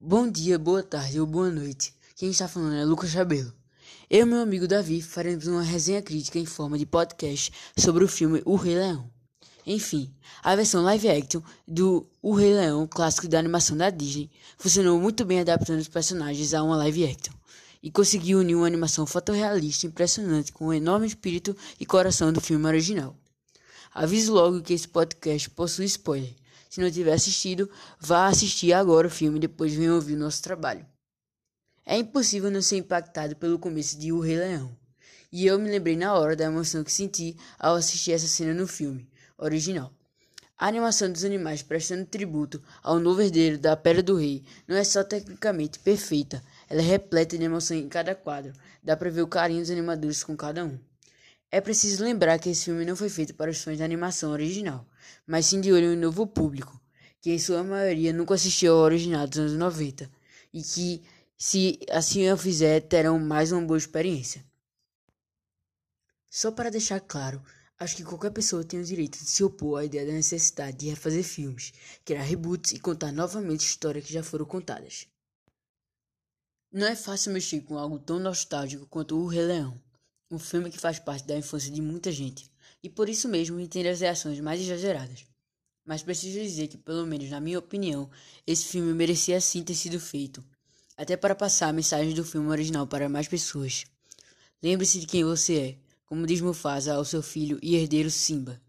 Bom dia, boa tarde ou boa noite. Quem está falando é Lucas Cabelo. Eu e meu amigo Davi faremos uma resenha crítica em forma de podcast sobre o filme O Rei Leão. Enfim, a versão live action do O Rei Leão, clássico da animação da Disney, funcionou muito bem adaptando os personagens a uma live action e conseguiu unir uma animação fotorrealista impressionante com o enorme espírito e coração do filme original. Aviso logo que esse podcast possui spoiler. Se não tiver assistido, vá assistir agora o filme e depois venha ouvir o nosso trabalho. É impossível não ser impactado pelo começo de O Rei Leão. E eu me lembrei na hora da emoção que senti ao assistir essa cena no filme original. A animação dos animais prestando tributo ao novo herdeiro da Pedra do Rei não é só tecnicamente perfeita, ela é repleta de emoção em cada quadro. Dá para ver o carinho dos animadores com cada um. É preciso lembrar que esse filme não foi feito para os fãs da animação original, mas sim de olho em um novo público, que em sua maioria nunca assistiu ao original dos anos 90, e que, se assim o fizer, terão mais uma boa experiência. Só para deixar claro, acho que qualquer pessoa tem o direito de se opor à ideia da necessidade de refazer filmes, criar reboots e contar novamente histórias que já foram contadas. Não é fácil mexer com algo tão nostálgico quanto O Rei Leão um filme que faz parte da infância de muita gente, e por isso mesmo entende as reações mais exageradas. Mas preciso dizer que, pelo menos na minha opinião, esse filme merecia sim ter sido feito, até para passar a mensagem do filme original para mais pessoas. Lembre-se de quem você é, como diz Mufasa ao seu filho e herdeiro Simba.